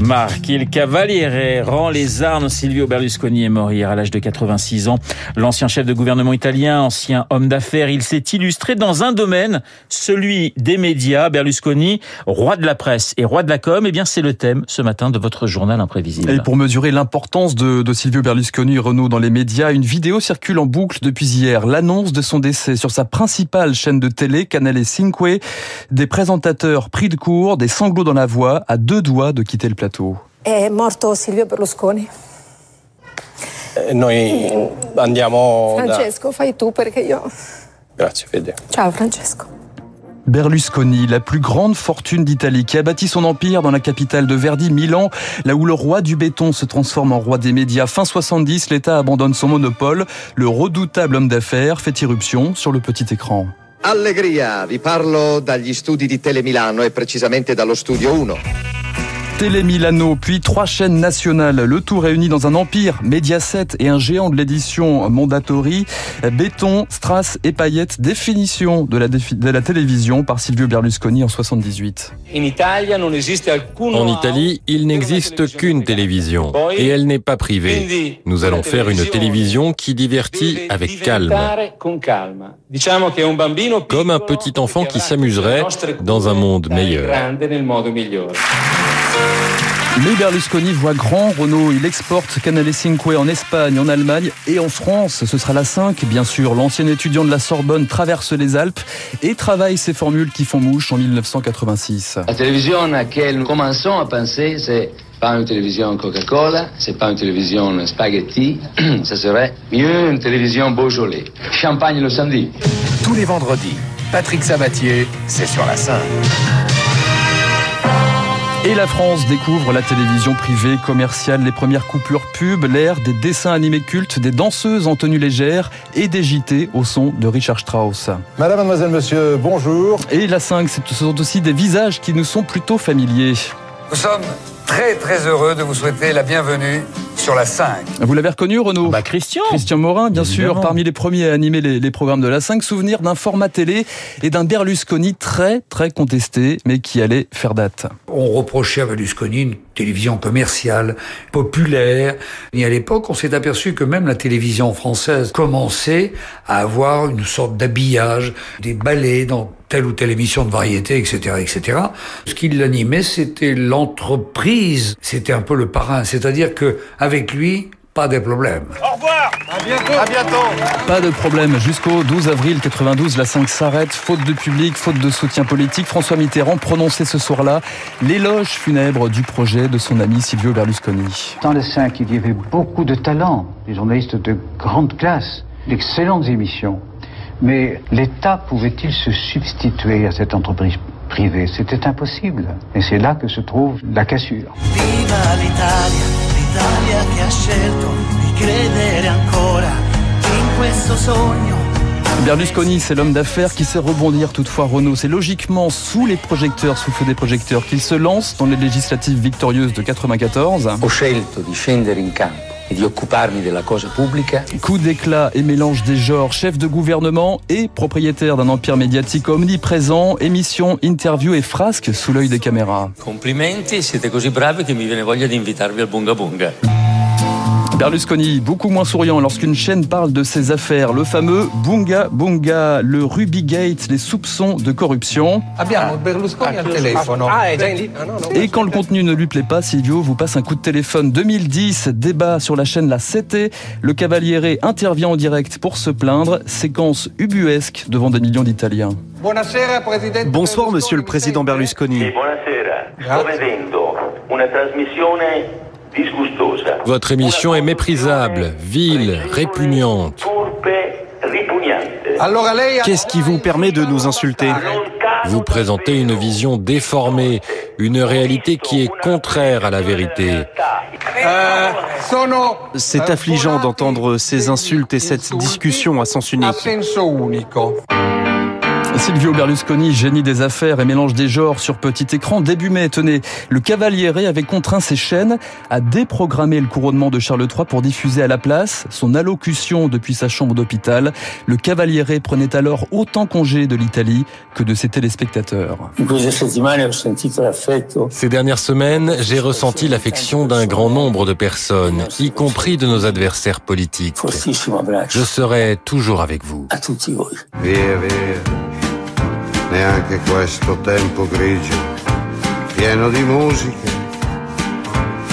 Marc, il Cavaliere rend les armes. Silvio Berlusconi est mort hier à l'âge de 86 ans. L'ancien chef de gouvernement italien, ancien homme d'affaires, il s'est illustré dans un domaine, celui des médias. Berlusconi, roi de la presse et roi de la com, eh bien c'est le thème ce matin de votre journal imprévisible. Et pour mesurer l'importance de, de Silvio Berlusconi Renault dans les médias, une vidéo circule en boucle depuis hier. L'annonce de son décès sur sa principale chaîne de télé, Canale 5, des présentateurs pris de court, des sanglots dans la voix, à deux doigts de quitter le plateau. È morto Silvio Berlusconi. Eh, noi andiamo Francesco, fai tu perché io... da... Grazie Fede. Ciao Francesco. Berlusconi, la plus grande fortune d'Italie, qui a bâti son empire dans la capitale de Verdi, Milan, là où le roi du béton se transforme en roi des médias. Fin 70, l'État abandonne son monopole. Le redoutable homme d'affaires fait irruption sur le petit écran. Allegria, vi parlo dagli studi di Tele Milano e precisamente dallo studio 1. Télé Milano, puis trois chaînes nationales, le tout réuni dans un empire, Mediaset et un géant de l'édition Mondatory, béton, strass et paillettes, définition de la, de la télévision par Silvio Berlusconi en 78. En Italie, il n'existe qu'une télévision et elle n'est pas privée. Nous allons faire une télévision qui divertit avec calme. Comme un petit enfant qui s'amuserait dans un monde meilleur. Mais Berlusconi voit grand Renault. Il exporte Canale 5 en Espagne, en Allemagne et en France. Ce sera la 5, bien sûr. L'ancien étudiant de la Sorbonne traverse les Alpes et travaille ces formules qui font mouche en 1986. La télévision à laquelle nous commençons à penser, c'est pas une télévision Coca-Cola, c'est pas une télévision spaghetti, ça serait mieux une télévision Beaujolais. Champagne le samedi. Tous les vendredis, Patrick Sabatier, c'est sur la 5. Et la France découvre la télévision privée, commerciale, les premières coupures pub, l'ère des dessins animés cultes, des danseuses en tenue légère et des JT au son de Richard Strauss. Madame, mademoiselle, monsieur, bonjour. Et la 5, ce sont aussi des visages qui nous sont plutôt familiers. Nous sommes très très heureux de vous souhaiter la bienvenue sur la 5. Vous l'avez reconnu, Renaud Bah Christian Christian Morin, bien Évidemment. sûr, parmi les premiers à animer les, les programmes de la 5. Souvenir d'un format télé et d'un Berlusconi très très contesté, mais qui allait faire date. On reprochait à Berlusconi une télévision commerciale, populaire. Et à l'époque, on s'est aperçu que même la télévision française commençait à avoir une sorte d'habillage, des ballets dans telle ou telle émission de variété, etc., etc. Ce qui l'animait, c'était l'entreprise. C'était un peu le parrain. C'est-à-dire que, avec lui, pas de problème. Au revoir. À bientôt. À bientôt. Pas de problème. Jusqu'au 12 avril 92, la 5 s'arrête. Faute de public, faute de soutien politique. François Mitterrand prononçait ce soir-là l'éloge funèbre du projet de son ami Silvio Berlusconi. Dans le 5, il y avait beaucoup de talents, des journalistes de grande classe, d'excellentes émissions. Mais l'État pouvait-il se substituer à cette entreprise privée? C'était impossible. Et c'est là que se trouve la cassure. Viva l'Italia, l'Italia che ha scelto di credere ancora in questo sogno. Berlusconi, c'est l'homme d'affaires qui sait rebondir toutefois Renault. C'est logiquement sous les projecteurs, sous le feu des projecteurs, qu'il se lance dans les législatives victorieuses de 94. Ho scelto di scendere in campo Coup d'éclat et mélange des genres, chef de gouvernement et propriétaire d'un empire médiatique omniprésent, émission, interview et frasque sous l'œil des caméras. Complimenti, siete così bravi che mi viene voglia di invitarvi al Bunga Bunga. Berlusconi, beaucoup moins souriant lorsqu'une chaîne parle de ses affaires. Le fameux Bunga Bunga, le Ruby Gate, les soupçons de corruption. Ah? Ah, no, no. Et quand le contenu ne lui plaît pas, Silvio vous passe un coup de téléphone. 2010, débat sur la chaîne La 7 Le Cavaliere intervient en direct pour se plaindre. Séquence ubuesque devant des millions d'Italiens. Bonsoir, monsieur le président Berlusconi. Votre émission est méprisable, vile, répugnante. Ha... Qu'est-ce qui vous permet de nous insulter? Vous présentez une vision déformée, une réalité qui est contraire à la vérité. Sono C'est affligeant d'entendre ces insultes et cette discussion à sens unique. Silvio Berlusconi, génie des affaires et mélange des genres sur petit écran. Début mai, tenez, le Cavaliere avait contraint ses chaînes à déprogrammer le couronnement de Charles III pour diffuser à la place son allocution depuis sa chambre d'hôpital. Le Cavaliere prenait alors autant congé de l'Italie que de ses téléspectateurs. Ces dernières semaines, j'ai ressenti l'affection d'un grand nombre de personnes, y compris de nos adversaires politiques. Je serai toujours avec vous. Neanche questo tempo grigio, pieno di musica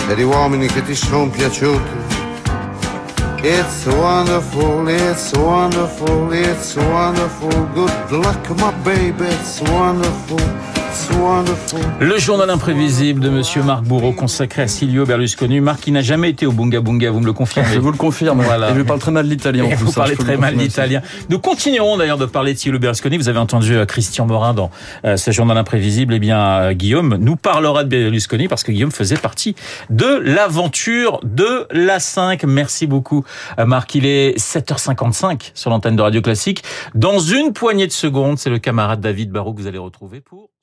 e di uomini che ti sono piaciuti. It's wonderful, it's wonderful, it's wonderful. Good luck, my baby, it's wonderful. Le journal imprévisible de Monsieur Marc Bourreau consacré à Silvio Berlusconi. Marc qui n'a jamais été au Bunga Bunga, vous me le confirmez Je vous le confirme. Voilà. Et je parle très mal l'italien. Vous ça, parlez très mal l'italien. Nous continuerons d'ailleurs de parler de Silvio Berlusconi. Vous avez entendu euh, Christian Morin dans euh, ce journal imprévisible. Eh bien, euh, Guillaume nous parlera de Berlusconi parce que Guillaume faisait partie de l'aventure de la 5. Merci beaucoup, Marc. Il est 7h55 sur l'antenne de Radio Classique. Dans une poignée de secondes, c'est le camarade David Barrault que vous allez retrouver pour